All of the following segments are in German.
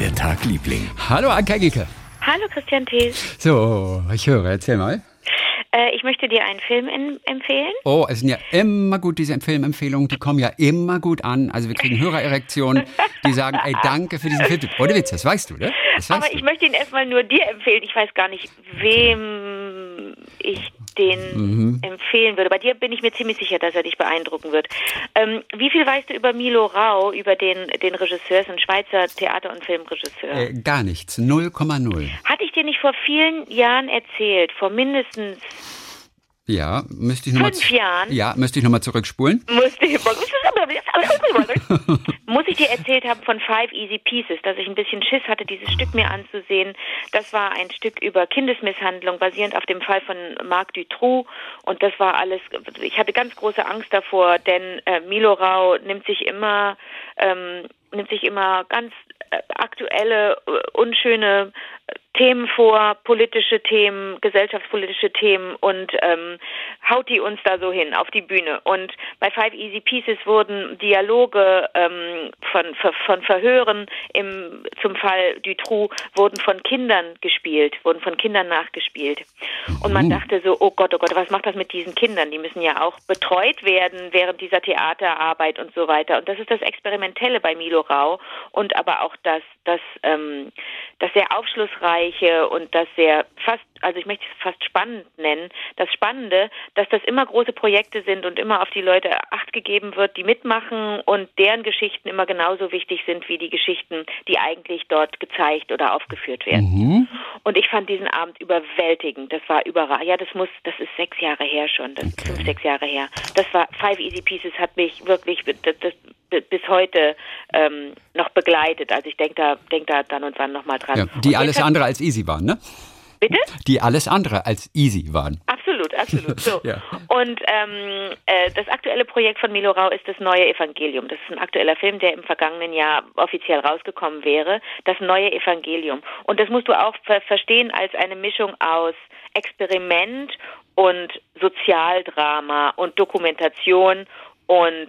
der Tag, Liebling? Hallo, Anke Engelke. Hallo Christian Thees. So, ich höre, erzähl mal. Äh, ich möchte dir einen Film in, empfehlen. Oh, es sind ja immer gut, diese Filmempfehlungen, die kommen ja immer gut an. Also wir kriegen Hörererektionen, die sagen, ey, danke für diesen Film. Ohne Witz, das weißt du, ne? Weißt Aber du. ich möchte ihn erstmal nur dir empfehlen. Ich weiß gar nicht, wem ich den Mhm. empfehlen würde. Bei dir bin ich mir ziemlich sicher, dass er dich beeindrucken wird. Ähm, wie viel weißt du über Milo Rau, über den, den Regisseur, ist ein Schweizer Theater- und Filmregisseur? Äh, gar nichts, 0,0. Hatte ich dir nicht vor vielen Jahren erzählt, vor mindestens Ja, müsste ich nochmal... Fünf Jahren? Ja, müsste ich nochmal zurückspulen. Musste ich, muss ich dir erzählt haben von Five Easy Pieces, dass ich ein bisschen Schiss hatte, dieses Stück mir anzusehen. Das war ein Stück über Kindesmisshandlung, basierend auf dem Fall von Marc Dutroux. Und das war alles, ich hatte ganz große Angst davor, denn äh, Milo Rau nimmt sich immer, ähm, nimmt sich immer ganz äh, aktuelle, äh, unschöne Themen vor, politische Themen, gesellschaftspolitische Themen und ähm, haut die uns da so hin auf die Bühne. Und bei Five Easy Pieces wurden Dialoge ähm, von, von Verhören im, zum Fall Dutroux wurden von Kindern gespielt, wurden von Kindern nachgespielt. Und man dachte so, oh Gott, oh Gott, was macht das mit diesen Kindern? Die müssen ja auch betreut werden während dieser Theaterarbeit und so weiter. Und das ist das Experimentelle bei Milo Rau und aber auch das, das, ähm, das sehr aufschlussreiche und das sehr fast, also ich möchte es fast spannend nennen, das Spannende, dass das immer große Projekte sind und immer auf die Leute Acht gegeben wird, die mitmachen und deren Geschichten immer genauso wichtig sind wie die Geschichten, die eigentlich dort gezeigt oder aufgeführt werden. Und ich fand diesen Abend überwältigend. Das war überall. Ja, das muss, das ist sechs Jahre her schon, das ist fünf, sechs Jahre her. Das war Five Easy Pieces hat mich wirklich das, das, bis heute ähm, noch begleitet. Also ich denke da, denk da dann und wann nochmal dran. Ja, die alles andere als easy waren, ne? Bitte? Die alles andere als easy waren. Absolut, absolut. So. Ja. Und ähm, äh, das aktuelle Projekt von Milo Rau ist das neue Evangelium. Das ist ein aktueller Film, der im vergangenen Jahr offiziell rausgekommen wäre. Das neue Evangelium. Und das musst du auch ver verstehen als eine Mischung aus Experiment und Sozialdrama und Dokumentation und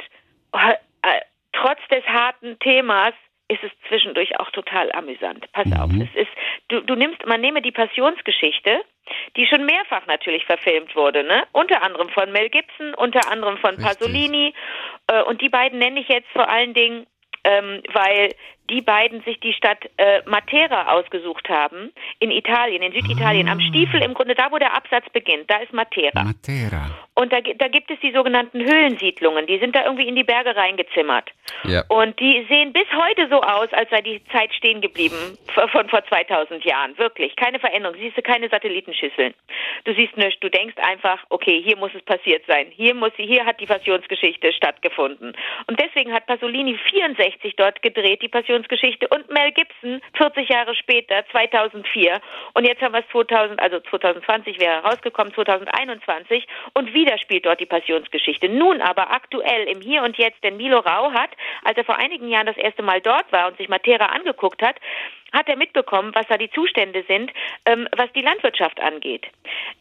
äh, äh, trotz des harten Themas ist es zwischendurch auch total amüsant. Pass auf, es ist du, du nimmst man nehme die Passionsgeschichte, die schon mehrfach natürlich verfilmt wurde, ne? Unter anderem von Mel Gibson, unter anderem von Richtig. Pasolini äh, und die beiden nenne ich jetzt vor allen Dingen ähm, weil die beiden sich die Stadt äh, Matera ausgesucht haben, in Italien, in Süditalien, am Stiefel im Grunde, da wo der Absatz beginnt, da ist Matera. Matera. Und da, da gibt es die sogenannten Höhlensiedlungen, die sind da irgendwie in die Berge reingezimmert. Ja. Und die sehen bis heute so aus, als sei die Zeit stehen geblieben von, vor 2000 Jahren. Wirklich, keine Veränderung. Siehst du keine Satellitenschüsseln. Du siehst nichts, du denkst einfach, okay, hier muss es passiert sein. Hier muss hier hat die Passionsgeschichte stattgefunden. Und deswegen hat Pasolini 64 dort gedreht, die Passionsgeschichte, und Mel Gibson 40 Jahre später, 2004. Und jetzt haben wir es 2000, also 2020 wäre rausgekommen, 2021, und wieder spielt dort die Passionsgeschichte. Nun aber aktuell im Hier und Jetzt, denn Milo Rau hat, als er vor einigen Jahren das erste Mal dort war und sich Matera angeguckt hat, hat er mitbekommen, was da die Zustände sind, ähm, was die Landwirtschaft angeht.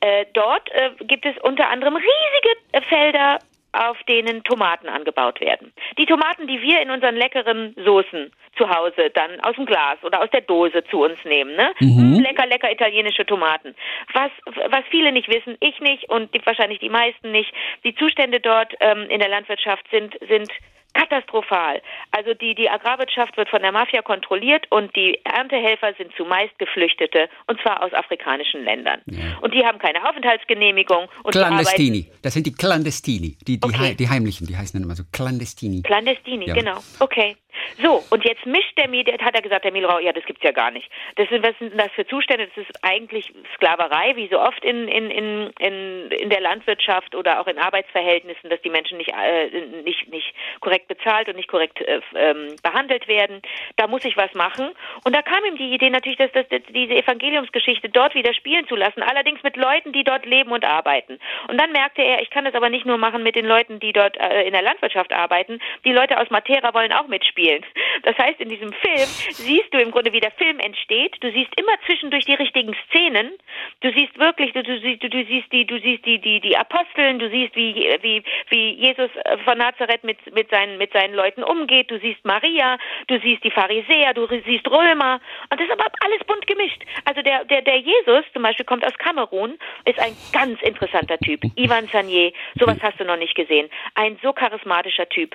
Äh, dort äh, gibt es unter anderem riesige Felder auf denen Tomaten angebaut werden. Die Tomaten, die wir in unseren leckeren Soßen zu Hause dann aus dem Glas oder aus der Dose zu uns nehmen, ne? Mm, Lecker, lecker italienische Tomaten. Was, was viele nicht wissen, ich nicht und die, wahrscheinlich die meisten nicht, die Zustände dort ähm, in der Landwirtschaft sind, sind katastrophal. Also die, die Agrarwirtschaft wird von der Mafia kontrolliert und die Erntehelfer sind zumeist Geflüchtete und zwar aus afrikanischen Ländern. Und die haben keine Aufenthaltsgenehmigung und Clandestini. Das sind die Clandestini. Die, die, Okay. hei- die Heimlichen, die heißen dann immer so Clandestini. Clandestini, Ja. genau. Okay. So, und jetzt mischt der mir, hat er gesagt, der Milrau, ja, das gibt's ja gar nicht. Das sind, was sind das für Zustände? Das ist eigentlich Sklaverei, wie so oft in, in, in, in, in der Landwirtschaft oder auch in Arbeitsverhältnissen, dass die Menschen nicht, äh, nicht, nicht korrekt bezahlt und nicht korrekt äh, ähm, behandelt werden. Da muss ich was machen. Und da kam ihm die Idee natürlich, dass, dass, dass diese Evangeliumsgeschichte dort wieder spielen zu lassen, allerdings mit Leuten, die dort leben und arbeiten. Und dann merkte er, ich kann das aber nicht nur machen mit den Leuten, die dort äh, in der Landwirtschaft arbeiten. Die Leute aus Matera wollen auch mitspielen. Spielen. Das heißt, in diesem Film siehst du im Grunde, wie der Film entsteht. Du siehst immer zwischendurch die richtigen Szenen. Du siehst wirklich, du, du, siehst, du, du siehst die, du siehst die, die, die Aposteln, du siehst, wie, wie, wie Jesus von Nazareth mit, mit, seinen, mit seinen Leuten umgeht. Du siehst Maria, du siehst die Pharisäer, du siehst Römer. Und das ist aber alles bunt gemischt. Also der, der, der Jesus zum Beispiel kommt aus Kamerun, ist ein ganz interessanter Typ. Ivan Sanier, sowas hast du noch nicht gesehen. Ein so charismatischer Typ.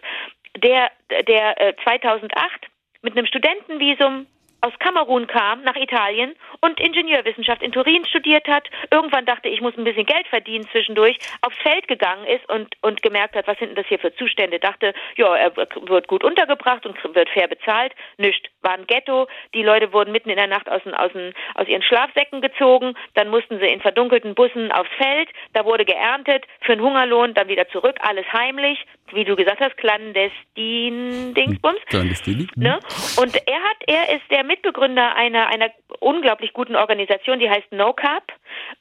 Der, der äh, 2008 mit einem Studentenvisum aus Kamerun kam nach Italien und Ingenieurwissenschaft in Turin studiert hat, irgendwann dachte, ich muss ein bisschen Geld verdienen zwischendurch, aufs Feld gegangen ist und, und gemerkt hat, was sind denn das hier für Zustände, dachte, ja, er wird gut untergebracht und wird fair bezahlt, nischt, war ein Ghetto, die Leute wurden mitten in der Nacht aus, aus, aus ihren Schlafsäcken gezogen, dann mussten sie in verdunkelten Bussen aufs Feld, da wurde geerntet, für einen Hungerlohn, dann wieder zurück, alles heimlich, wie du gesagt hast, clandestin Dingsbums. Clandestin. Ne? Und er hat, er ist der Mitbegründer einer, einer unglaublich guten Organisation, die heißt NoCap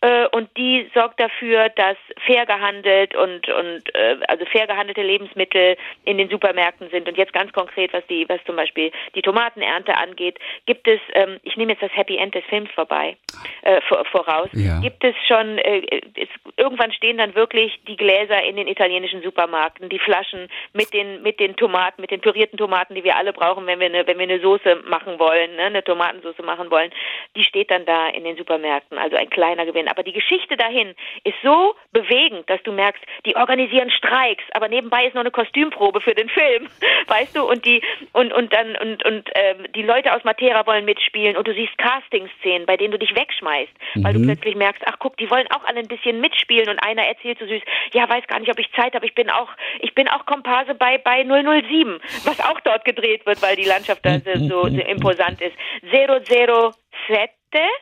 äh, und die sorgt dafür, dass fair gehandelt und und äh, also fair gehandelte Lebensmittel in den Supermärkten sind. Und jetzt ganz konkret, was die was zum Beispiel die Tomatenernte angeht, gibt es, ähm, ich nehme jetzt das Happy End des Films vorbei äh, vor, voraus, ja. gibt es schon äh, es, irgendwann stehen dann wirklich die Gläser in den italienischen Supermärkten, die Flaschen mit den mit den Tomaten, mit den pürierten Tomaten, die wir alle brauchen, wenn wir eine wenn wir eine Soße machen wollen, ne, eine Tomatensauce machen wollen, die steht dann da in den Supermärkten, also ein kleiner Gewinn. Aber die Geschichte dahin ist so bewegend, dass du merkst, die organisieren Streiks, aber nebenbei ist noch eine Kostümprobe für den Film, weißt du? Und die und und dann und und ähm, die Leute aus Matera wollen mitspielen und du siehst Casting-Szenen, bei denen du dich wegschmeißt, weil mhm. du plötzlich merkst, ach guck, die wollen auch alle ein bisschen mitspielen und einer erzählt so süß, ja, weiß gar nicht, ob ich Zeit habe, ich bin auch ich bin auch Komparse bei bei 007, was auch dort gedreht wird, weil die Landschaft da so, so imposant ist. 007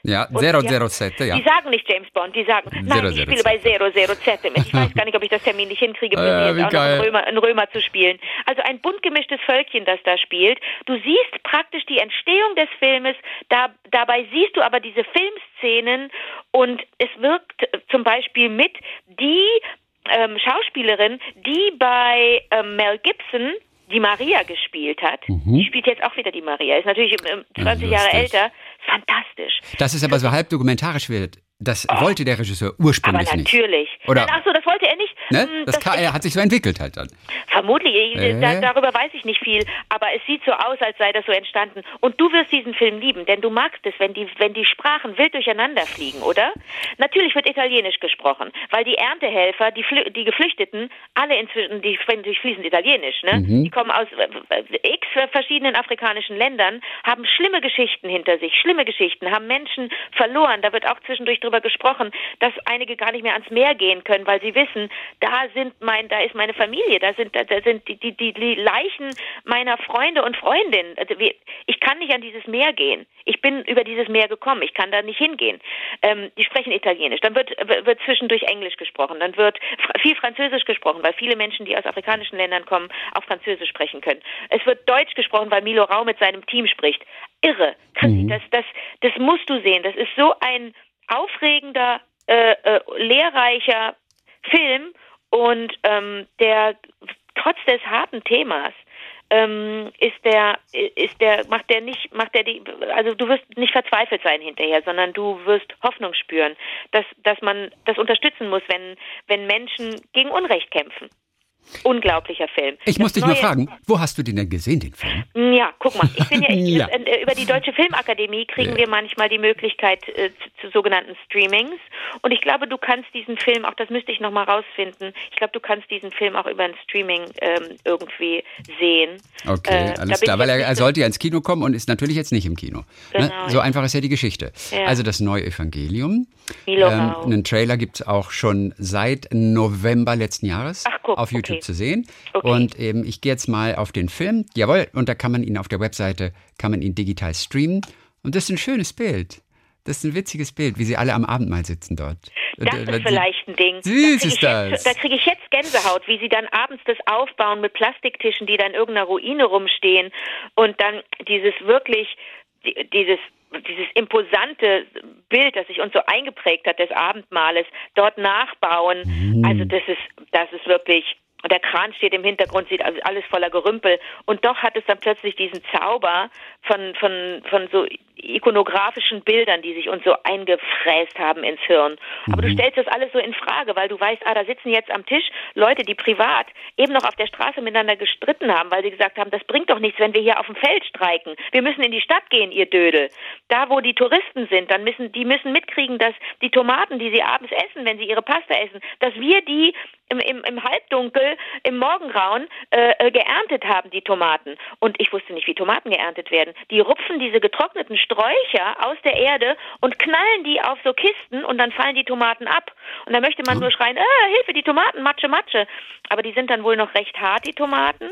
ja, 007, ja. Die sagen nicht James Bond, die sagen, nein, ich spiele bei 007 mit. Ich weiß gar nicht, ob ich das terminlich hinkriege, mit ja, jetzt auch noch einen Römer, einen Römer, zu spielen. Also ein bunt gemischtes Völkchen, das da spielt. Du siehst praktisch die Entstehung des Filmes, da, dabei siehst du aber diese Filmszenen und es wirkt zum Beispiel mit die ähm, Schauspielerin, die bei ähm, Mel Gibson die Maria gespielt hat. Mhm. Die spielt jetzt auch wieder die Maria. Ist natürlich 20 Jahre älter. Fantastisch. Dass es aber so halb dokumentarisch wird, das oh. wollte der Regisseur ursprünglich aber natürlich. nicht. Oder? Ach so, das wollte er nicht. Ne? Hm, das, das kann, er hat sich so entwickelt halt dann. Vermutlich, äh. da, darüber weiß ich nicht viel, aber es sieht so aus, als sei das so entstanden. Und du wirst diesen Film lieben, denn du magst es, wenn die, wenn die Sprachen wild durcheinander fliegen, oder? Natürlich wird Italienisch gesprochen, weil die Erntehelfer, die, die Geflüchteten, alle inzwischen, die sprechen fließend Italienisch, ne? Mhm. Die kommen aus äh, x verschiedenen afrikanischen Ländern, haben schlimme Geschichten hinter sich, schlimme Geschichten, haben Menschen verloren. Da wird auch zwischendurch drüber gesprochen, dass einige gar nicht mehr ans Meer gehen können, weil sie wissen, da sind mein, da ist meine Familie, da sind, da, sind die, die, die Leichen meiner Freunde und Freundinnen. Also ich kann nicht an dieses Meer gehen. Ich bin über dieses Meer gekommen. Ich kann da nicht hingehen. Ähm, die sprechen Italienisch. Dann wird, wird zwischendurch Englisch gesprochen. Dann wird viel Französisch gesprochen, weil viele Menschen, die aus afrikanischen Ländern kommen, auch Französisch sprechen können. Es wird Deutsch gesprochen, weil Milo Rau mit seinem Team spricht. Irre. Mhm. Das, das, das musst du sehen. Das ist so ein aufregender, äh, äh, lehrreicher Film und ähm, der trotz des harten Themas ähm, ist der ist der macht der nicht macht der die also du wirst nicht verzweifelt sein hinterher, sondern du wirst Hoffnung spüren, dass dass man das unterstützen muss, wenn wenn Menschen gegen Unrecht kämpfen. Unglaublicher Film. Ich das muss dich nur fragen, wo hast du den denn gesehen, den Film? Ja, guck mal, ich bin ja, ich, ja. Äh, über die Deutsche Filmakademie kriegen ja. wir manchmal die Möglichkeit äh, zu, zu, sogenannten Streamings. Und ich glaube, du kannst diesen Film, auch das müsste ich nochmal rausfinden, ich glaube, du kannst diesen Film auch über ein Streaming ähm, irgendwie sehen. Okay, äh, alles klar, weil er, er, sollte ja ins Kino kommen und ist natürlich jetzt nicht im Kino. Ne? Genau, ne? So einfach ist ja die Geschichte. Also das neue Evangelium. Ähm, einen Trailer gibt es auch schon seit November letzten Jahres Ach, guck, auf YouTube okay. Zu sehen. Okay. Und eben, ich gehe jetzt mal auf den Film. Jawohl, und da kann man ihn auf der Webseite, kann man ihn digital streamen. Und das ist ein schönes Bild. Das ist ein witziges Bild, wie sie alle am Abendmahl sitzen dort. Das ist vielleicht ein Ding. Süß da ist das. Jetzt, da kriege ich jetzt Gänsehaut, wie sie dann abends das aufbauen mit Plastiktischen, die dann in irgendeiner Ruine rumstehen und dann dieses wirklich, dieses dieses imposante Bild, das sich uns so eingeprägt hat des Abendmahles, dort nachbauen. Mhm. Also das ist, das ist wirklich und der Kran steht im Hintergrund, sieht also alles voller Gerümpel. Und doch hat es dann plötzlich diesen Zauber von, von, von so ikonografischen Bildern, die sich uns so eingefräst haben ins Hirn. Aber mhm. du stellst das alles so in Frage, weil du weißt, ah, da sitzen jetzt am Tisch Leute, die privat eben noch auf der Straße miteinander gestritten haben, weil sie gesagt haben, das bringt doch nichts, wenn wir hier auf dem Feld streiken. Wir müssen in die Stadt gehen, ihr Dödel. Da, wo die Touristen sind, dann müssen, die müssen mitkriegen, dass die Tomaten, die sie abends essen, wenn sie ihre Pasta essen, dass wir die im, im, im Halbdunkel, im Morgengrauen äh, äh, geerntet haben, die Tomaten. Und ich wusste nicht, wie Tomaten geerntet werden. Die rupfen diese getrockneten Sträucher aus der Erde und knallen die auf so Kisten und dann fallen die Tomaten ab. Und da möchte man hm. nur schreien, äh, Hilfe, die Tomaten, Matsche, Matsche. Aber die sind dann wohl noch recht hart, die Tomaten.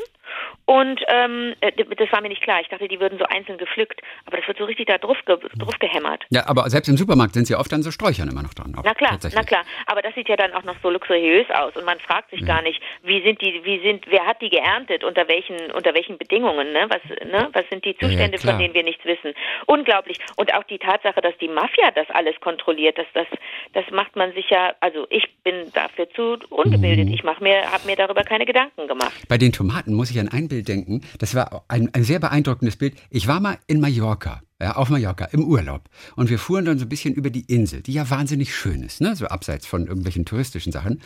Und ähm, äh, das war mir nicht klar. Ich dachte, die würden so einzeln gepflückt. Aber das wird so richtig da drauf, ge drauf gehämmert. Ja, aber selbst im Supermarkt sind sie oft dann so Sträuchern immer noch dran. Na klar, na klar. Aber das sieht ja dann auch noch so luxuriös aus. Und man fragt sich ja. gar nicht, wie sind die, wie sind, wer hat die geerntet, unter welchen, unter welchen Bedingungen, ne? Was, ne? Was sind die Zustände, ja, von denen wir nichts wissen? Unglaublich. Und auch die Tatsache, dass die Mafia das alles kontrolliert, das, das, das macht man sich ja, also ich bin dafür zu ungebildet. Mhm. Ich mache mir, habe mir darüber keine Gedanken gemacht. Bei den Tomaten muss ich an ein Bild denken. Das war ein, ein sehr beeindruckendes Bild. Ich war mal in Mallorca ja, auf Mallorca im Urlaub. Und wir fuhren dann so ein bisschen über die Insel, die ja wahnsinnig schön ist, ne? so abseits von irgendwelchen touristischen Sachen.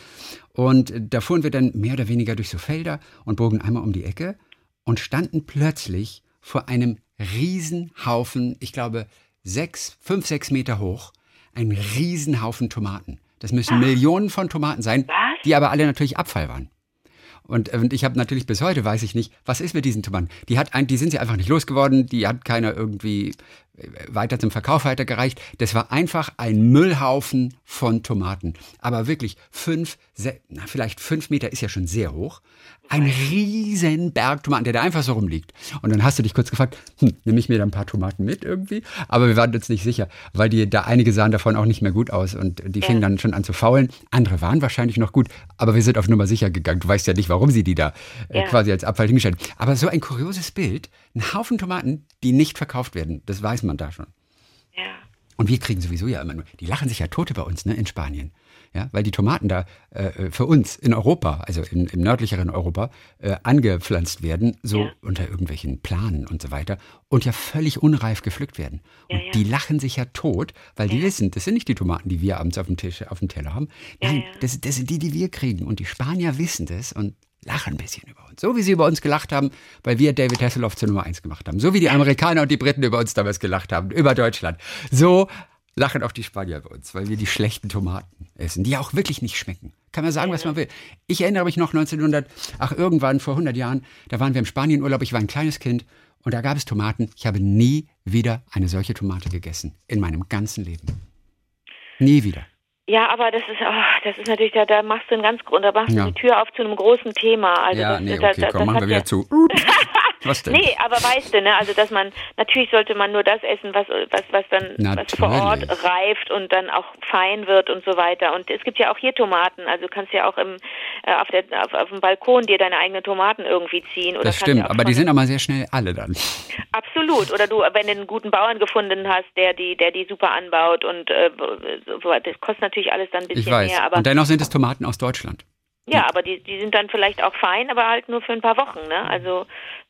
Und da fuhren wir dann mehr oder weniger durch so Felder und bogen einmal um die Ecke und standen plötzlich vor einem Riesenhaufen, ich glaube sechs, fünf, sechs Meter hoch, ein Riesenhaufen Tomaten. Das müssen Millionen von Tomaten sein, die aber alle natürlich Abfall waren. Und, und ich habe natürlich bis heute weiß ich nicht, was ist mit diesen Tomaten? Die hat ein, die sind sie einfach nicht losgeworden, die hat keiner irgendwie äh, weiter zum Verkauf weitergereicht. Das war einfach ein Müllhaufen von Tomaten. Aber wirklich fünf, na, vielleicht fünf Meter ist ja schon sehr hoch. Ein riesen Berg Tomaten, der da einfach so rumliegt. Und dann hast du dich kurz gefragt, hm, nehme ich mir da ein paar Tomaten mit irgendwie? Aber wir waren uns nicht sicher, weil die da einige sahen davon auch nicht mehr gut aus und die fingen dann schon an zu faulen. Andere waren wahrscheinlich noch gut, aber wir sind auf Nummer sicher gegangen. Du weißt ja nicht, warum sie die da äh, quasi als Abfall hingestellt haben. Aber so ein kurioses Bild, ein Haufen Tomaten, die nicht verkauft werden, das weiß man da schon. Ja. Und wir kriegen sowieso ja immer nur, die lachen sich ja Tote bei uns, ne, in Spanien ja, weil die Tomaten da äh, für uns in Europa, also in, im nördlicheren Europa, äh, angepflanzt werden, so ja. unter irgendwelchen Planen und so weiter, und ja völlig unreif gepflückt werden. Und ja, die lachen sich ja tot, weil die wissen, das sind nicht die Tomaten, die wir abends auf dem Tisch, auf dem Teller haben. Nein, das, das sind die, die wir kriegen. Und die Spanier wissen das und lachen ein bisschen über uns. So wie sie über uns gelacht haben, weil wir David Hasselhoff zur Nummer eins gemacht haben. So wie die Amerikaner und die Briten über uns damals gelacht haben, über Deutschland. So lachen auch die Spanier bei uns, weil wir die schlechten Tomaten essen, die ja auch wirklich nicht schmecken. Kann man sagen, was man will. Ich erinnere mich noch 1900, ach irgendwann vor 100 Jahren, da waren wir im Spanienurlaub, ich war ein kleines Kind und da gab es Tomaten. Ich habe nie wieder eine solche Tomate gegessen in meinem ganzen Leben. Nie wieder. Ja, aber das ist, oh, das ist natürlich, da, da machst du einen ganz, da machst du ja. die Tür auf zu einem großen Thema. Also ja, das, nee, okay, das, komm, machen wir wieder zu. Was denn? Nee, aber weißt du, ne, also dass man natürlich sollte man nur das essen, was was was dann natürlich. was vor Ort reift und dann auch fein wird und so weiter. Und es gibt ja auch hier Tomaten, also du kannst ja auch im äh, auf der auf, auf dem Balkon dir deine eigenen Tomaten irgendwie ziehen oder Das stimmt, aber die sind aber sehr schnell alle dann. Absolut, oder du wenn du einen guten Bauern gefunden hast, der die der die super anbaut und äh, so, das kostet natürlich alles dann ein bisschen ich weiß. mehr, aber Und dennoch sind es Tomaten aus Deutschland. Ja, aber die, die sind dann vielleicht auch fein, aber halt nur für ein paar Wochen. Ne? Also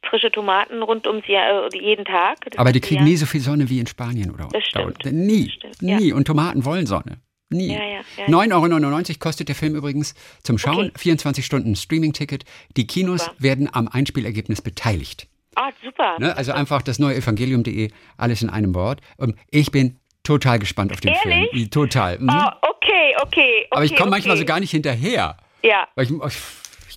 frische Tomaten rund ums Jahr, äh, jeden Tag. aber die kriegen Jahr. nie so viel Sonne wie in Spanien oder Das stimmt. Nie, das stimmt, nie. Ja. Und Tomaten wollen Sonne. Nie. Ja, ja, ja, 9,99 Euro kostet der Film übrigens zum Schauen. Okay. 24 Stunden Streaming-Ticket. Die Kinos super. werden am Einspielergebnis beteiligt. Ah, super. Ne? Also einfach das neue Evangelium.de, alles in einem Wort. Ich bin total gespannt auf den Ehrlich? Film. Total. Mhm. Oh, okay, okay, okay. Aber ich komme okay. manchmal so gar nicht hinterher. Ja. Weil ich, ich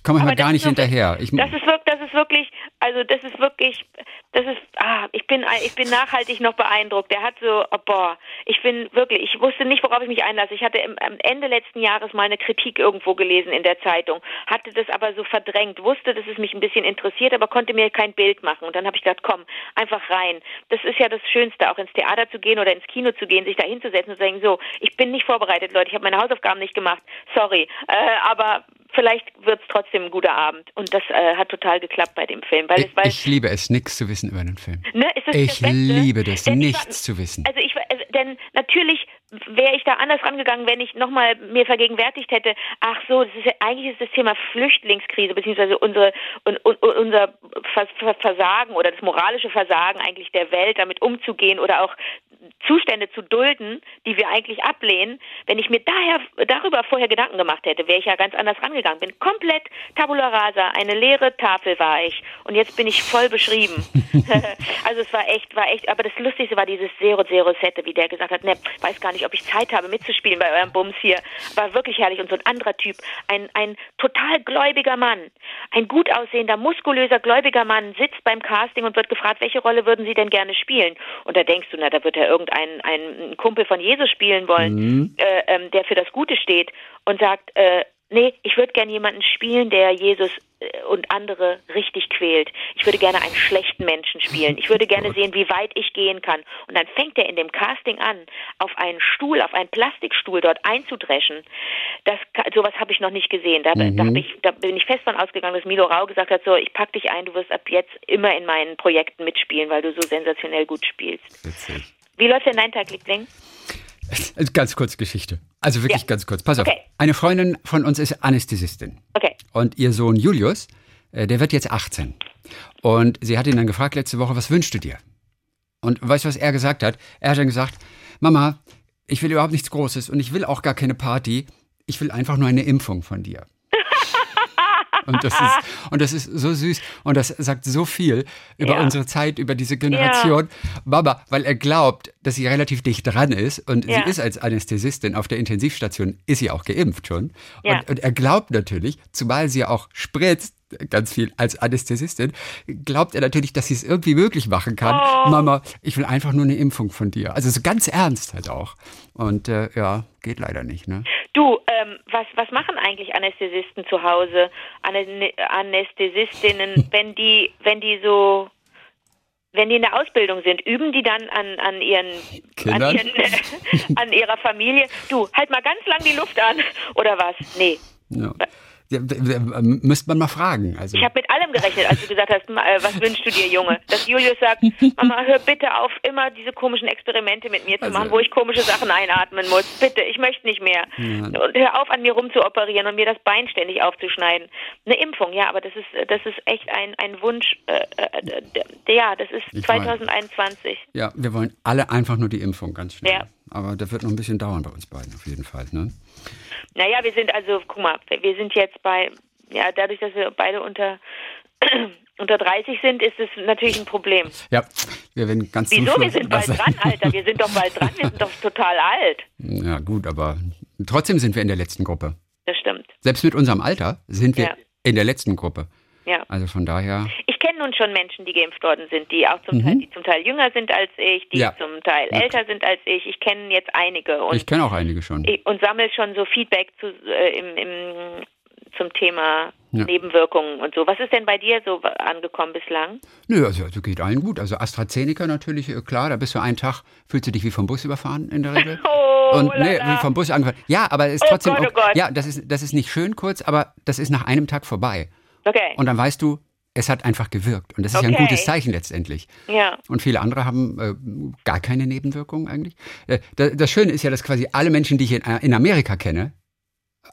komme manchmal gar nicht hinterher. Ich, das ist wirklich, das ist wirklich, also das ist wirklich, das ist, ah, ich bin, ich bin nachhaltig noch beeindruckt. Der hat so, oh, boah, ich bin wirklich, ich wusste nicht, worauf ich mich einlasse. Ich hatte im, am Ende letzten Jahres mal eine Kritik irgendwo gelesen in der Zeitung, hatte das aber so verdrängt, wusste, dass es mich ein bisschen interessiert, aber konnte mir kein Bild machen. Und dann habe ich gedacht, komm, einfach rein. Das ist ja das Schönste, auch ins Theater zu gehen oder ins Kino zu gehen, sich da hinzusetzen und zu sagen, so, ich bin nicht vorbereitet, Leute, ich habe meine Hausaufgaben nicht gemacht, sorry, äh, aber vielleicht wird es trotzdem ein guter Abend. Und das äh, hat total geklappt bei dem Film. Weil ich, es, weil ich liebe es, nichts zu wissen über einen Film. Ne, ich das liebe das, denn nichts war, zu wissen. Also ich, also, denn natürlich wäre ich da anders rangegangen, wenn ich nochmal mir vergegenwärtigt hätte, ach so, das ist ja, eigentlich ist das Thema Flüchtlingskrise, beziehungsweise unsere, un, un, unser Versagen oder das moralische Versagen eigentlich der Welt, damit umzugehen oder auch Zustände zu dulden, die wir eigentlich ablehnen. Wenn ich mir daher, darüber vorher Gedanken gemacht hätte, wäre ich ja ganz anders rangegangen. Bin komplett tabula rasa, eine leere Tafel war ich. Und jetzt bin ich voll beschrieben. also es war echt, war echt, aber das Lustigste war dieses Zero Zero Sette, wie der gesagt hat, ne, weiß gar nicht, ob ich Zeit habe mitzuspielen bei eurem Bums hier. War wirklich herrlich. Und so ein anderer Typ, ein, ein total gläubiger Mann, ein gut aussehender, muskulöser, gläubiger Mann sitzt beim Casting und wird gefragt, welche Rolle würden Sie denn gerne spielen? Und da denkst du, na, da wird er irgendein ein Kumpel von Jesus spielen wollen, mhm. äh, ähm, der für das Gute steht und sagt, äh, nee, ich würde gerne jemanden spielen, der Jesus äh, und andere richtig quält. Ich würde gerne einen schlechten Menschen spielen. Ich würde gerne sehen, wie weit ich gehen kann. Und dann fängt er in dem Casting an, auf einen Stuhl, auf einen Plastikstuhl dort einzudreschen. Das, sowas habe ich noch nicht gesehen. Da, mhm. da, ich, da, bin ich fest von ausgegangen, dass Milo Rau gesagt hat, so, ich pack dich ein, du wirst ab jetzt immer in meinen Projekten mitspielen, weil du so sensationell gut spielst. Witzig. Wie läuft denn dein Tag, Liebling? Ganz kurz Geschichte. Also wirklich ja. ganz kurz. Pass auf. Okay. Eine Freundin von uns ist Anästhesistin. Okay. Und ihr Sohn Julius, äh, der wird jetzt 18. Und sie hat ihn dann gefragt letzte Woche, was wünschst du dir? Und weißt du, was er gesagt hat? Er hat dann gesagt, Mama, ich will überhaupt nichts Großes und ich will auch gar keine Party. Ich will einfach nur eine Impfung von dir. Und das, ist, und das ist so süß und das sagt so viel über ja. unsere Zeit, über diese Generation. Ja. Mama, weil er glaubt, dass sie relativ dicht dran ist und ja. sie ist als Anästhesistin auf der Intensivstation, ist sie auch geimpft schon. Und, und er glaubt natürlich, zumal sie auch spritzt, ganz viel als Anästhesistin, glaubt er natürlich, dass sie es irgendwie möglich machen kann. Oh. Mama, ich will einfach nur eine Impfung von dir. Also so ganz ernst halt auch. Und äh, ja, geht leider nicht. Ne? Du, ähm, was, was machen eigentlich Anästhesisten zu Hause? Anästhesistinnen, wenn die, wenn die so wenn die in der Ausbildung sind, üben die dann an, an ihren, an, ihren an ihrer Familie. Du, halt mal ganz lang die Luft an, oder was? Nee. Ja. Müsste man mal fragen. Also. Ich habe mit allem gerechnet, als du gesagt hast, äh, was wünschst du dir, Junge? Dass Julius sagt, Mama, hör bitte auf, immer diese komischen Experimente mit mir zu also, machen, wo ich komische Sachen einatmen muss. Bitte, ich möchte nicht mehr. Ja. Und hör auf, an mir rumzuoperieren und mir das Bein ständig aufzuschneiden. Eine Impfung, ja, aber das ist, das ist echt ein, ein Wunsch. Äh, äh, ja, das ist ich 2021. Weiß. Ja, wir wollen alle einfach nur die Impfung, ganz schnell. Ja. Aber das wird noch ein bisschen dauern bei uns beiden, auf jeden Fall. Ne? Naja, wir sind also, guck mal, wir sind jetzt bei, ja, dadurch, dass wir beide unter unter 30 sind, ist es natürlich ein Problem. Ja, wir werden ganz Wieso? Wir sind bald dran, Alter. Wir sind doch bald dran. Wir sind doch total alt. Ja, gut, aber trotzdem sind wir in der letzten Gruppe. Das stimmt. Selbst mit unserem Alter sind wir ja. in der letzten Gruppe. Ja. Also von daher. Ich kenne nun schon Menschen, die geimpft worden sind, die auch zum mhm. Teil, die zum Teil jünger sind als ich, die ja. zum Teil ja. älter sind als ich. Ich kenne jetzt einige. Und ich kenne auch einige schon. Und sammle schon so Feedback zu, äh, im, im, zum Thema ja. Nebenwirkungen und so. Was ist denn bei dir so angekommen bislang? Nö, also, also geht allen gut. Also AstraZeneca natürlich, äh, klar, da bist du einen Tag, fühlst du dich wie vom Bus überfahren in der Regel. oh, und nee, wie vom Bus angefahren. Ja, aber es ist oh trotzdem. Gott, oh Gott. Ja, das ist, das ist nicht schön kurz, aber das ist nach einem Tag vorbei. Okay. Und dann weißt du, es hat einfach gewirkt. Und das ist okay. ja ein gutes Zeichen letztendlich. Ja. Und viele andere haben äh, gar keine Nebenwirkungen eigentlich. Äh, das, das, Schöne ist ja, dass quasi alle Menschen, die ich in, äh, in Amerika kenne,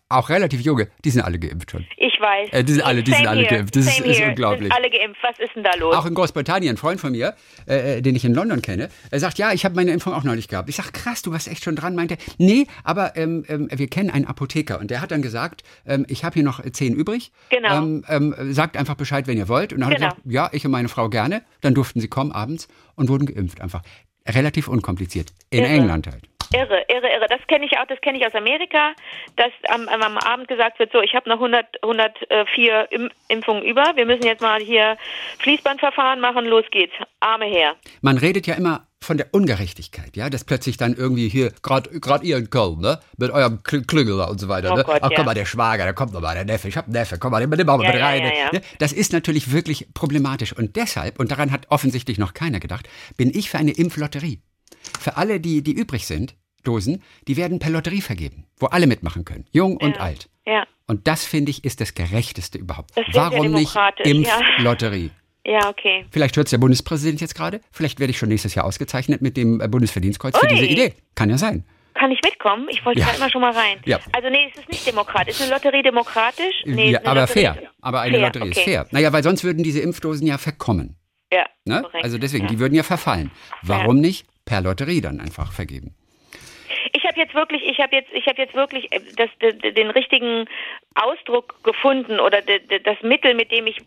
auch relativ junge, die sind alle geimpft schon. Ich weiß. Äh, die sind alle, die sind alle geimpft. Das ist, ist, unglaublich. Sind alle geimpft. Was ist denn da los? Auch in Großbritannien, ein Freund von mir, äh, äh den ich in London kenne, er sagt, ja, ich habe meine Impfung auch neulich gehabt. Ich sage, krass, du warst echt schon dran. Meinte, nee, aber ähm, ähm, wir kennen einen Apotheker und der hat dann gesagt, ähm, ich habe hier noch zehn übrig. Genau. Ähm, ähm, sagt einfach Bescheid, wenn ihr wollt. Und dann genau. hat er genau. gesagt, ja, ich und meine Frau gerne. Dann durften sie kommen abends und wurden geimpft einfach. Relativ unkompliziert. In Irre. England halt. Irre, irre, irre. Das kenne ich auch, das kenne ich aus Amerika, dass am, am Abend gesagt wird, so, ich habe noch 100, 104 Impfungen über, wir müssen jetzt mal hier Fließbandverfahren machen, los geht's. Arme her. Man redet ja immer von der Ungerechtigkeit, ja, dass plötzlich dann irgendwie hier, gerade ihr in Köln, ne, mit eurem Klüngel und so weiter, oh ne? Gott, Ach, ja. komm mal, der Schwager, da kommt noch mal der Neffe, ich hab einen Neffe, komm mal, nimm mal ja, mit rein. Ja, ne? Das ist natürlich wirklich problematisch und deshalb, und daran hat offensichtlich noch keiner gedacht, bin ich für eine Impflotterie. Für alle, die, die übrig sind, Dosen, die werden per Lotterie vergeben, wo alle mitmachen können, jung und alt. Ja. Und das finde ich ist das gerechteste überhaupt. Das Warum nicht Impflotterie? Ja. okay. Vielleicht hört es der Bundespräsident jetzt gerade. Vielleicht werde ich schon nächstes Jahr ausgezeichnet mit dem äh, Bundesverdienstkreuz Ui. für diese Idee. Kann ja sein. Kann ich mitkommen? Ich wollte ja. da immer schon mal rein. Ja. Also nee, es ist nicht demokratisch. Ist eine Lotterie demokratisch? Nee, ja, aber Lotterie fair. Aber eine fair. Lotterie okay. ist fair. Naja, weil sonst würden diese Impfdosen ja verkommen. Ja. Ne? Also deswegen, die würden ja verfallen. Warum nicht per Lotterie dann einfach vergeben? Habe jetzt wirklich, ich habe jetzt, ich habe jetzt wirklich äh, das, den richtigen Ausdruck gefunden oder das Mittel, mit dem ich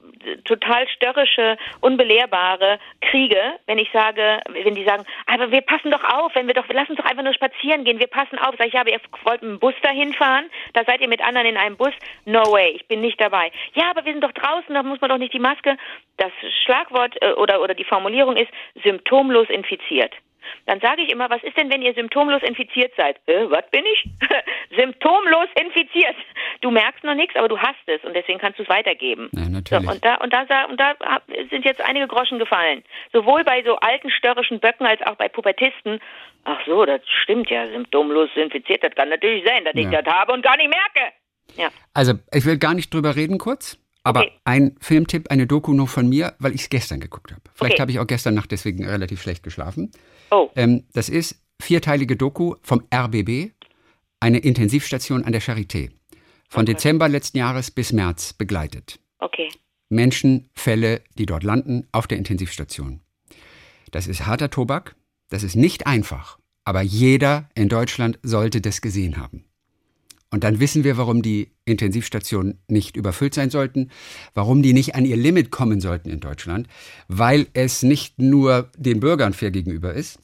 total störrische, unbelehrbare kriege, wenn ich sage, wenn die sagen, aber wir passen doch auf, wenn wir doch, lass uns doch einfach nur spazieren gehen, wir passen auf. Sag ich, ja, aber ihr wollt mit dem Bus dahin fahren, da seid ihr mit anderen in einem Bus, no way, ich bin nicht dabei. Ja, aber wir sind doch draußen, da muss man doch nicht die Maske. Das Schlagwort äh, oder, oder die Formulierung ist symptomlos infiziert. Dann sage ich immer, was ist denn, wenn ihr symptomlos infiziert seid? Äh, was bin ich? symptomlos infiziert. Du merkst noch nichts, aber du hast es und deswegen kannst du es weitergeben. Ja, natürlich. So, und da, und da, und da sind jetzt einige Groschen gefallen. Sowohl bei so alten störrischen Böcken als auch bei Pubertisten. Ach so, das stimmt ja, symptomlos infiziert. Das kann natürlich sein, dass ja. ich das habe und gar nicht merke. Ja. Also, ich will gar nicht drüber reden kurz. Aber okay. ein Filmtipp, eine Doku noch von mir, weil ich es gestern geguckt habe. Vielleicht okay. habe ich auch gestern Nacht deswegen relativ schlecht geschlafen. Oh. Ähm, das ist vierteilige Doku vom RBB, eine Intensivstation an der Charité. Von okay. Dezember letzten Jahres bis März begleitet. Okay. Menschen, Fälle, die dort landen, auf der Intensivstation. Das ist harter Tobak, das ist nicht einfach, aber jeder in Deutschland sollte das gesehen haben. Und dann wissen wir, warum die Intensivstationen nicht überfüllt sein sollten, warum die nicht an ihr Limit kommen sollten in Deutschland, weil es nicht nur den Bürgern fair gegenüber ist,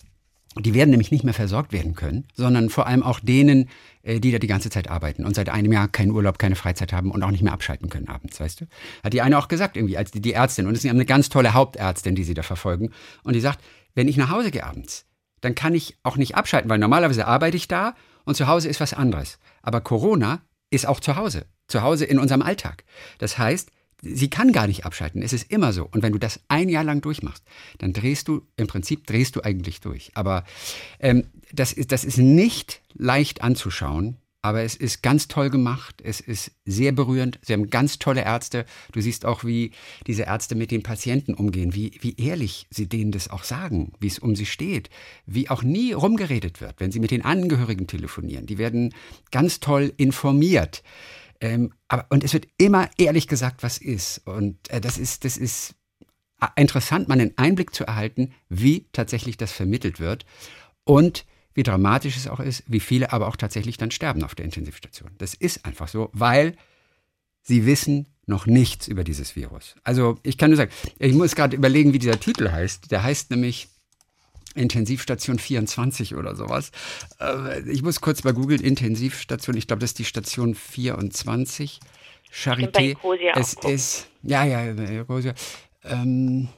die werden nämlich nicht mehr versorgt werden können, sondern vor allem auch denen, äh, die da die ganze Zeit arbeiten und seit einem Jahr keinen Urlaub, keine Freizeit haben und auch nicht mehr abschalten können abends, weißt du? Hat die eine auch gesagt irgendwie, als die, die Ärztin, und es ist eine ganz tolle Hauptärztin, die sie da verfolgen, und die sagt, wenn ich nach Hause gehe abends, dann kann ich auch nicht abschalten, weil normalerweise arbeite ich da und zu Hause ist was anderes. Aber Corona ist auch zu Hause, zu Hause in unserem Alltag. Das heißt, sie kann gar nicht abschalten. Es ist immer so. Und wenn du das ein Jahr lang durchmachst, dann drehst du, im Prinzip drehst du eigentlich durch. Aber ähm, das, ist, das ist nicht leicht anzuschauen. Aber es ist ganz toll gemacht, es ist sehr berührend. Sie haben ganz tolle Ärzte. Du siehst auch, wie diese Ärzte mit den Patienten umgehen, wie, wie ehrlich sie denen das auch sagen, wie es um sie steht, wie auch nie rumgeredet wird, wenn sie mit den Angehörigen telefonieren. Die werden ganz toll informiert. Ähm, aber, und es wird immer ehrlich gesagt, was ist. Und äh, das ist, das ist interessant, mal einen Einblick zu erhalten, wie tatsächlich das vermittelt wird. Und wie dramatisch es auch ist, wie viele aber auch tatsächlich dann sterben auf der Intensivstation. Das ist einfach so, weil sie wissen noch nichts über dieses Virus. Also ich kann nur sagen, ich muss gerade überlegen, wie dieser Titel heißt. Der heißt nämlich Intensivstation 24 oder sowas. Äh, ich muss kurz mal googeln, Intensivstation, ich glaube, das ist die Station 24. Charité. Es ist, ja, ja, Rosia. Ähm,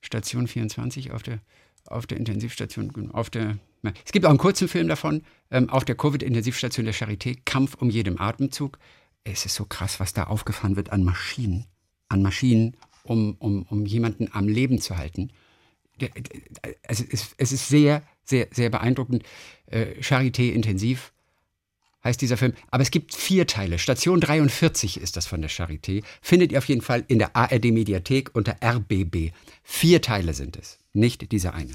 Station 24 auf der, auf der Intensivstation, auf der es gibt auch einen kurzen Film davon, ähm, auf der Covid-Intensivstation der Charité, Kampf um jedem Atemzug. Es ist so krass, was da aufgefahren wird an Maschinen, an Maschinen, um, um, um jemanden am Leben zu halten. Es ist, es ist sehr, sehr, sehr beeindruckend. Äh, Charité intensiv heißt dieser Film. Aber es gibt vier Teile. Station 43 ist das von der Charité. Findet ihr auf jeden Fall in der ARD-Mediathek unter RBB. Vier Teile sind es nicht dieser eine.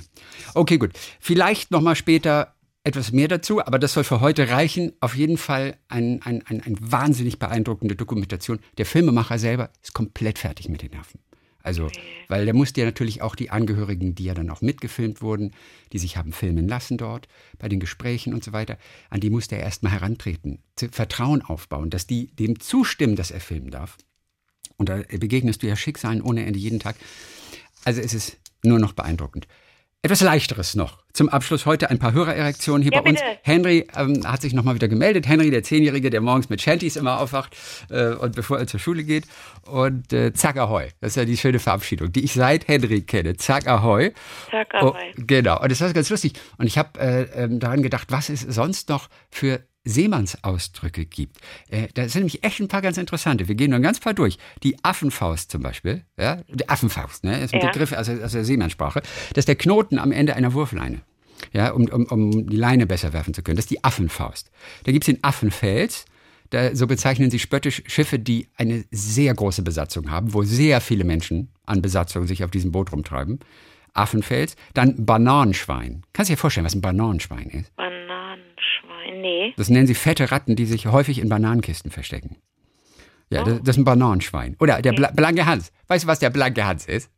Okay, gut. Vielleicht nochmal später etwas mehr dazu, aber das soll für heute reichen. Auf jeden Fall ein, ein, ein, ein wahnsinnig beeindruckende Dokumentation. Der Filmemacher selber ist komplett fertig mit den Nerven. Also, weil der musste ja natürlich auch die Angehörigen, die ja dann auch mitgefilmt wurden, die sich haben filmen lassen dort, bei den Gesprächen und so weiter, an die musste er erstmal herantreten, Vertrauen aufbauen, dass die dem zustimmen, dass er filmen darf. Und da begegnest du ja Schicksalen ohne Ende jeden Tag. Also es ist nur noch beeindruckend. Etwas Leichteres noch. Zum Abschluss heute ein paar Hörererektionen hier ja, bei uns. Bitte. Henry ähm, hat sich nochmal wieder gemeldet. Henry, der Zehnjährige, der morgens mit Shanties immer aufwacht äh, und bevor er zur Schule geht. Und äh, zack ahoi. Das ist ja die schöne Verabschiedung, die ich seit Henry kenne. Zack ahoi. Zack ahoi. Oh, genau. Und das war ganz lustig. Und ich habe äh, ähm, daran gedacht, was es sonst noch für Seemannsausdrücke gibt. Äh, da sind nämlich echt ein paar ganz interessante. Wir gehen nur ein ganz paar durch. Die Affenfaust zum Beispiel, ja, die Affenfaust, ne, ist ein ja. Begriff aus, aus der Seemannssprache. Das ist der Knoten am Ende einer Wurfleine. Ja, um, um, um die Leine besser werfen zu können. Das ist die Affenfaust. Da gibt es den Affenfels. Da, so bezeichnen sie spöttisch Schiffe, die eine sehr große Besatzung haben, wo sehr viele Menschen an Besatzung sich auf diesem Boot rumtreiben. Affenfels. Dann Bananenschwein. Kannst du dir vorstellen, was ein Bananenschwein ist? Bananenschwein. Okay. Das nennen sie fette Ratten, die sich häufig in Bananenkisten verstecken. Ja, oh. das, das, ist ein Bananenschwein. Oder der okay. blanke Hans. Weißt du, was der blanke Hans ist?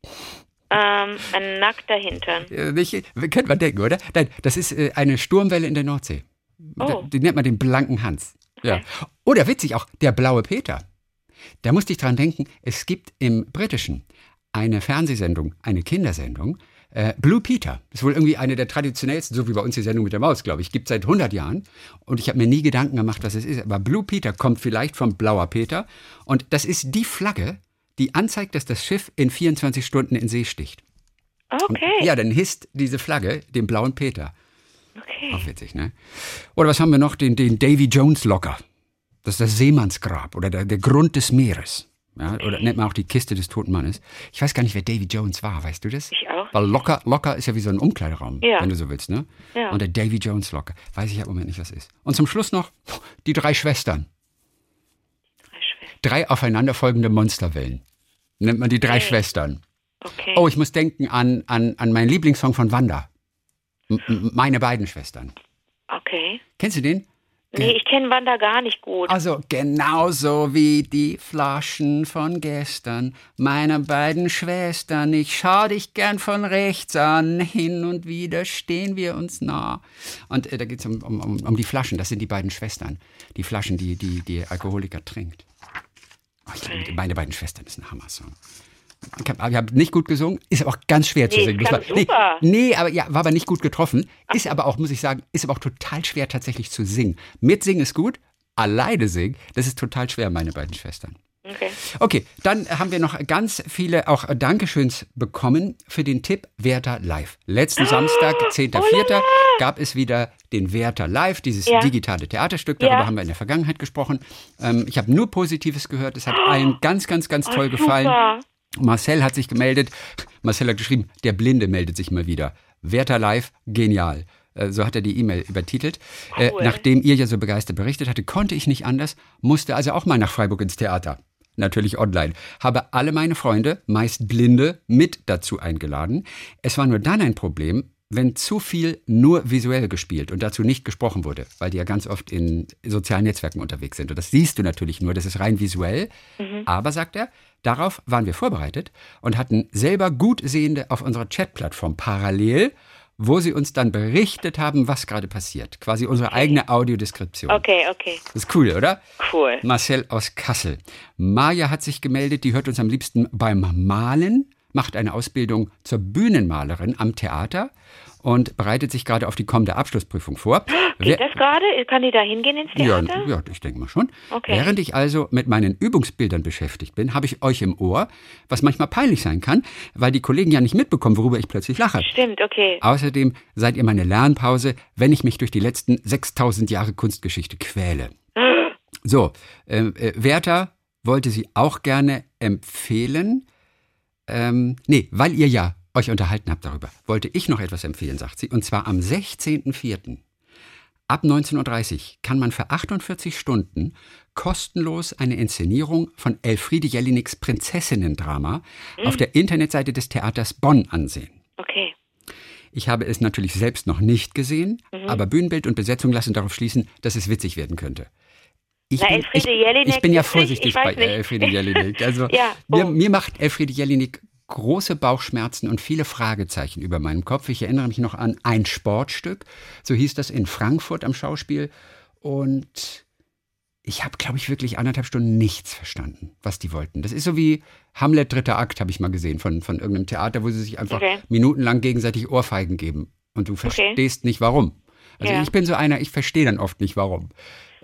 Ähm, ein nackter Hintern. Nicht, könnte man denken, oder? Nein, das ist äh, eine Sturmwelle in der Nordsee. Oh. Die nennt man den blanken Hans. Ja. Oder witzig auch, der blaue Peter. Da musste ich dran denken, es gibt im Britischen eine Fernsehsendung, eine Kindersendung, äh, Blue Peter. Das ist wohl irgendwie eine der traditionellsten, so wie bei uns die Sendung mit der Maus, glaube ich. Gibt seit 100 Jahren. Und ich habe mir nie Gedanken gemacht, was es ist. Aber Blue Peter kommt vielleicht vom Blauer Peter. Und das ist die Flagge, die anzeigt, dass das Schiff in 24 Stunden in See sticht. Okay. Und, ja, dann hisst diese Flagge den blauen Peter. Okay. Auch witzig, ne? Oder was haben wir noch? Den, den Davy Jones Locker. Das ist das Seemannsgrab oder der, der Grund des Meeres. Ja, oder nennt man auch die Kiste des toten Mannes. Ich weiß gar nicht, wer Davy Jones war, weißt du das? Ich auch. Weil locker, locker ist ja wie so ein Umkleideraum, ja. wenn du so willst, ne? Ja. Und der Davy Jones Locker. Weiß ich ja im Moment nicht, was ist. Und zum Schluss noch die drei Schwestern. Drei, Schwestern. drei aufeinanderfolgende Monsterwellen. Nennt man die drei okay. Schwestern. Okay. Oh, ich muss denken an, an, an meinen Lieblingssong von Wanda. M meine beiden Schwestern. Okay. Kennst du den? Nee, ich kenne Wanda gar nicht gut. Also genauso wie die Flaschen von gestern, meine beiden Schwestern. Ich schau dich gern von rechts an, hin und wieder stehen wir uns nah. Und äh, da geht es um, um, um die Flaschen, das sind die beiden Schwestern. Die Flaschen, die die, die Alkoholiker trinkt. Oh, ich, meine beiden Schwestern ist ein Hammer-Song. Ich habe hab nicht gut gesungen, ist aber auch ganz schwer nee, zu singen. War, nee, nee, aber ja, war aber nicht gut getroffen. Ist aber auch, muss ich sagen, ist aber auch total schwer tatsächlich zu singen. Mitsingen ist gut, alleine singen, das ist total schwer, meine beiden Schwestern. Okay. Okay, dann haben wir noch ganz viele auch Dankeschöns bekommen für den Tipp Werther Live. Letzten oh, Samstag, 10.04., oh gab es wieder den Werther Live, dieses ja. digitale Theaterstück. Darüber ja. haben wir in der Vergangenheit gesprochen. Ähm, ich habe nur Positives gehört. Es hat oh. allen ganz, ganz, ganz toll oh, gefallen. Marcel hat sich gemeldet. Marcel hat geschrieben, der Blinde meldet sich mal wieder. Werther Live, genial. Äh, so hat er die E-Mail übertitelt. Äh, cool. nachdem ihr ja so begeistert berichtet hatte, konnte ich nicht anders, musste also auch mal nach Freiburg ins Theater. Natürlich online. Habe alle meine Freunde, meist Blinde, mit dazu eingeladen. Es war nur dann ein Problem, wenn zu viel nur visuell gespielt und dazu nicht gesprochen wurde, weil die ja ganz oft in sozialen Netzwerken unterwegs sind. Und das siehst du natürlich nur, das ist rein visuell. Mhm. Aber, sagt er, darauf waren wir vorbereitet und hatten selber gut Sehende auf unserer Chatplattform parallel, wo sie uns dann berichtet haben, was gerade passiert. Quasi unsere eigene Audiodeskription. Okay, okay. Das ist cool, oder? Cool. Marcel aus Kassel. Maja hat sich gemeldet, die hört uns am liebsten beim Malen macht eine Ausbildung zur Bühnenmalerin am Theater und bereitet sich gerade auf die kommende Abschlussprüfung vor. Geht Wer das gerade? Kann die da hingehen ins Theater? Ja, ja ich denke mal schon. Okay. Während ich also mit meinen Übungsbildern beschäftigt bin, habe ich euch im Ohr, was manchmal peinlich sein kann, weil die Kollegen ja nicht mitbekommen, worüber ich plötzlich lache. Stimmt, okay. Außerdem seid ihr meine Lernpause, wenn ich mich durch die letzten 6000 Jahre Kunstgeschichte quäle. so, äh, äh, Werther wollte sie auch gerne empfehlen. Ähm, nee, weil ihr ja euch unterhalten habt darüber, wollte ich noch etwas empfehlen, sagt sie, und zwar am 16.04. Ab 19.30 Uhr kann man für 48 Stunden kostenlos eine Inszenierung von Elfriede Jelineks Prinzessinnen-Drama mhm. auf der Internetseite des Theaters Bonn ansehen. Okay. Ich habe es natürlich selbst noch nicht gesehen, mhm. aber Bühnenbild und Besetzung lassen darauf schließen, dass es witzig werden könnte. Ich, Na, bin, ich, ich bin ja vorsichtig bei Elfriede Jelinek. Also ja, oh. mir, mir, macht Elfriede Jelinek große Bauchschmerzen und viele Fragezeichen über meinem Kopf. Ich erinnere mich noch an ein Sportstück, so hieß das in Frankfurt am Schauspiel. Und ich habe, glaube ich, wirklich anderthalb Stunden nichts verstanden, was die wollten. Das ist so wie Hamlet dritter Akt, habe ich mal gesehen, von, von irgendeinem Theater, wo sie sich einfach okay. minutenlang gegenseitig Ohrfeigen geben. Und du verstehst okay. nicht warum. Also ja. ich bin so einer, ich verstehe dann oft nicht warum.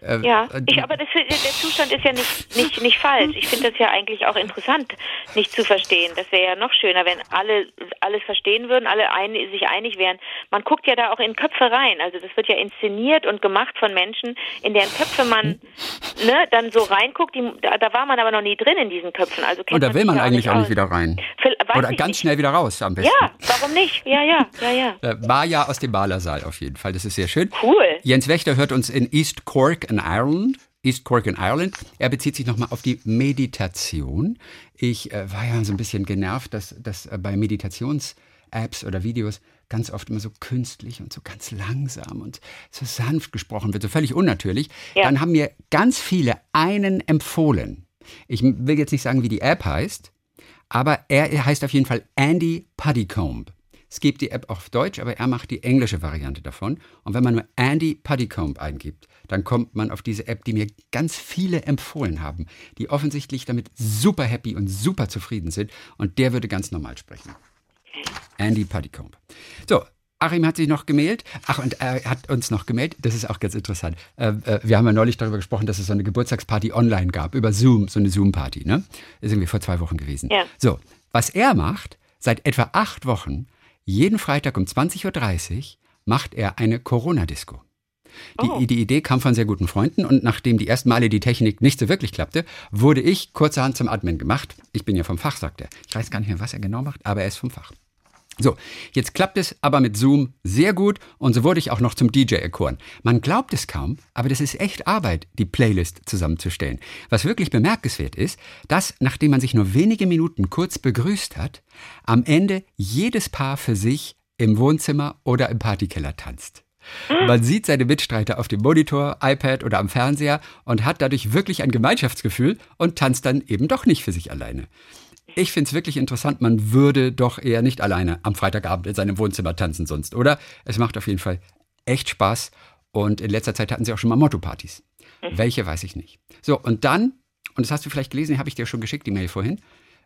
Äh, ja, äh, ich, aber das, der Zustand ist ja nicht, nicht, nicht falsch. Ich finde das ja eigentlich auch interessant, nicht zu verstehen. Das wäre ja noch schöner, wenn alle alles verstehen würden, alle ein, sich einig wären. Man guckt ja da auch in Köpfe rein. Also das wird ja inszeniert und gemacht von Menschen, in deren Köpfe man ne, dann so reinguckt. Die, da, da, war man aber noch nie drin in diesen Köpfen. Also und da will man eigentlich auch nicht wieder rein. Will, Oder ganz nicht. schnell wieder raus am besten. Ja, warum nicht? Ja, ja, ja, ja. Äh, war ja aus dem Malersaal auf jeden Fall. Das ist sehr schön. Cool. Jens Wächter hört uns in East Cork in Ireland. East Cork in Ireland. Er bezieht sich nochmal auf die Meditation. Ich äh, war ja so ein bisschen genervt, dass, dass äh, bei Meditations- Apps oder Videos ganz oft immer so künstlich und so ganz langsam und so sanft gesprochen wird, so völlig unnatürlich, ja. dann haben mir ganz viele einen empfohlen. Ich will jetzt nicht sagen, wie die App heißt, aber er heißt auf jeden Fall Andy Puddycomb. Es gibt die App auf Deutsch, aber er macht die englische Variante davon. Und wenn man nur Andy Puddycomb eingibt, dann kommt man auf diese App, die mir ganz viele empfohlen haben, die offensichtlich damit super happy und super zufrieden sind. Und der würde ganz normal sprechen. Andy Puddycomb. So, Achim hat sich noch gemeldet. Ach, und er hat uns noch gemeldet. Das ist auch ganz interessant. Äh, äh, wir haben ja neulich darüber gesprochen, dass es so eine Geburtstagsparty online gab, über Zoom, so eine Zoom-Party. Ne? Das ist irgendwie vor zwei Wochen gewesen. Ja. So, was er macht, seit etwa acht Wochen, jeden Freitag um 20.30 Uhr, macht er eine Corona-Disco. Die, oh. die, Idee kam von sehr guten Freunden und nachdem die ersten Male die Technik nicht so wirklich klappte, wurde ich kurzerhand zum Admin gemacht. Ich bin ja vom Fach, sagt er. Ich weiß gar nicht mehr, was er genau macht, aber er ist vom Fach. So, jetzt klappt es aber mit Zoom sehr gut und so wurde ich auch noch zum DJ erkoren. Man glaubt es kaum, aber das ist echt Arbeit, die Playlist zusammenzustellen. Was wirklich bemerkenswert ist, dass, nachdem man sich nur wenige Minuten kurz begrüßt hat, am Ende jedes Paar für sich im Wohnzimmer oder im Partykeller tanzt. Man sieht seine Mitstreiter auf dem Monitor, iPad oder am Fernseher und hat dadurch wirklich ein Gemeinschaftsgefühl und tanzt dann eben doch nicht für sich alleine. Ich finde es wirklich interessant, man würde doch eher nicht alleine am Freitagabend in seinem Wohnzimmer tanzen sonst, oder? Es macht auf jeden Fall echt Spaß und in letzter Zeit hatten sie auch schon mal Motto-Partys. Mhm. Welche weiß ich nicht. So, und dann, und das hast du vielleicht gelesen, habe ich dir schon geschickt, die Mail vorhin,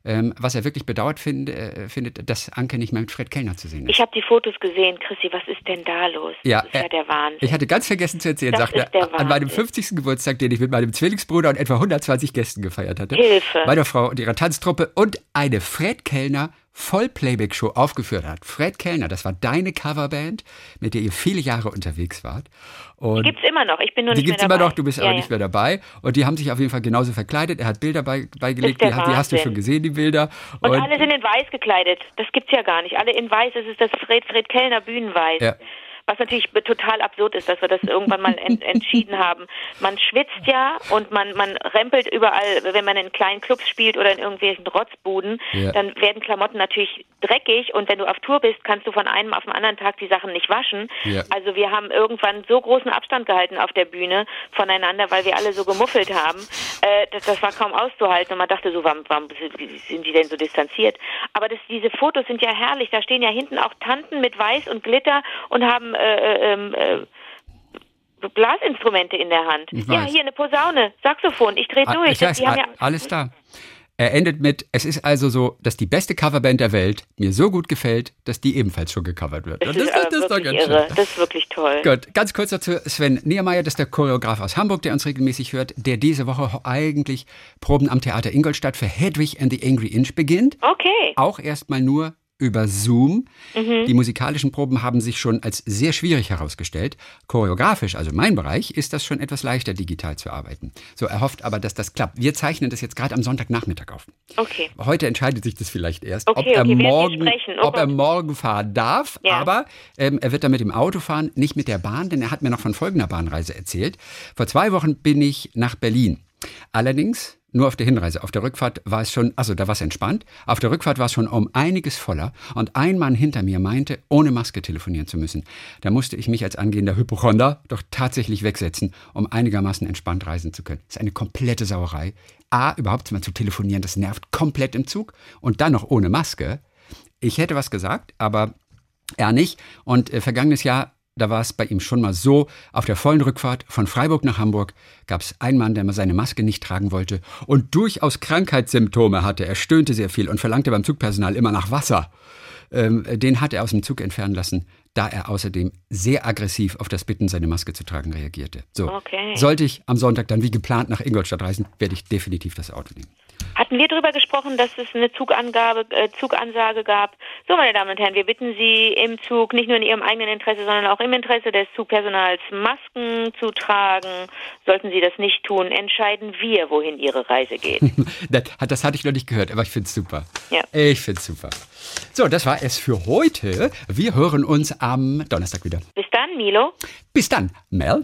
ähm, was er wirklich bedauert find, äh, findet, dass Anke nicht mehr mit Fred Kellner zu sehen ist. Ich habe die Fotos gesehen, Chrissy, was ist denn da los? Ja, das ist ja äh, der Wahnsinn. Ich hatte ganz vergessen zu erzählen, das sagte er, an meinem 50. Geburtstag, den ich mit meinem Zwillingsbruder und etwa 120 Gästen gefeiert hatte. Hilfe. Meiner Frau und ihrer Tanztruppe und eine Fred Kellner Vollplayback-Show aufgeführt hat. Fred Kellner, das war deine Coverband, mit der ihr viele Jahre unterwegs wart. Und die gibt es immer noch, ich bin nur nicht mehr dabei. Die gibt es immer noch, du bist ja, aber ja. nicht mehr dabei. Und die haben sich auf jeden Fall genauso verkleidet. Er hat Bilder bei, beigelegt, die, die, hast du schon gesehen, die Bilder. Und, und, alle sind in weiß gekleidet, das gibt's ja gar nicht. Alle in weiß, es ist das Fred, Fred Kellner Bühnenweiß. Ja. Was natürlich total absurd ist, dass wir das irgendwann mal ent entschieden haben. Man schwitzt ja und man, man rempelt überall, wenn man in kleinen Clubs spielt oder in irgendwelchen Rotzbuden, ja. dann werden Klamotten natürlich dreckig und wenn du auf Tour bist, kannst du von einem auf den anderen Tag die Sachen nicht waschen. Ja. Also wir haben irgendwann so großen Abstand gehalten auf der Bühne voneinander, weil wir alle so gemuffelt haben. Äh, das, das war kaum auszuhalten und man dachte so, warum, warum sind die denn so distanziert? Aber das, diese Fotos sind ja herrlich. Da stehen ja hinten auch Tanten mit Weiß und Glitter und haben äh, äh, ähm, äh, Blasinstrumente in der Hand. Ja, hier eine Posaune, Saxophon, ich drehe ah, durch. Ich weiß, ja alles da. Er endet mit, es ist also so, dass die beste Coverband der Welt mir so gut gefällt, dass die ebenfalls schon gecovert wird. Das, das, ist, das, ist, doch ganz irre. Schön. Das ist wirklich toll. Gut, ganz kurz dazu, Sven Niemeyer, das ist der Choreograf aus Hamburg, der uns regelmäßig hört, der diese Woche eigentlich Proben am Theater Ingolstadt für Hedwig and the Angry Inch beginnt. Okay. Auch erstmal nur über Zoom. Mhm. Die musikalischen Proben haben sich schon als sehr schwierig herausgestellt. Choreografisch, also mein Bereich, ist das schon etwas leichter, digital zu arbeiten. So, er hofft aber, dass das klappt. Wir zeichnen das jetzt gerade am Sonntagnachmittag auf. Okay. Heute entscheidet sich das vielleicht erst, okay, ob, er okay, morgen, oh ob er morgen fahren darf. Ja. Aber ähm, er wird dann mit dem Auto fahren, nicht mit der Bahn, denn er hat mir noch von folgender Bahnreise erzählt. Vor zwei Wochen bin ich nach Berlin. Allerdings nur auf der Hinreise. Auf der Rückfahrt war es schon, also da war es entspannt. Auf der Rückfahrt war es schon um einiges voller und ein Mann hinter mir meinte, ohne Maske telefonieren zu müssen. Da musste ich mich als angehender Hypochonder doch tatsächlich wegsetzen, um einigermaßen entspannt reisen zu können. Das ist eine komplette Sauerei. A, überhaupt mal zu telefonieren, das nervt komplett im Zug und dann noch ohne Maske. Ich hätte was gesagt, aber er nicht. Und äh, vergangenes Jahr da war es bei ihm schon mal so, auf der vollen Rückfahrt von Freiburg nach Hamburg gab es einen Mann, der mal seine Maske nicht tragen wollte und durchaus Krankheitssymptome hatte. Er stöhnte sehr viel und verlangte beim Zugpersonal immer nach Wasser. Ähm, den hat er aus dem Zug entfernen lassen, da er außerdem sehr aggressiv auf das Bitten, seine Maske zu tragen, reagierte. So, okay. sollte ich am Sonntag dann wie geplant nach Ingolstadt reisen, werde ich definitiv das Auto nehmen. Hatten wir darüber gesprochen, dass es eine Zugangabe, äh, Zugansage gab? So, meine Damen und Herren, wir bitten Sie im Zug nicht nur in Ihrem eigenen Interesse, sondern auch im Interesse des Zugpersonals Masken zu tragen. Sollten Sie das nicht tun, entscheiden wir, wohin Ihre Reise geht. das, das hatte ich noch nicht gehört, aber ich finde es super. Ja. Ich finde es super. So, das war es für heute. Wir hören uns am Donnerstag wieder. Bis dann, Milo. Bis dann, Mel.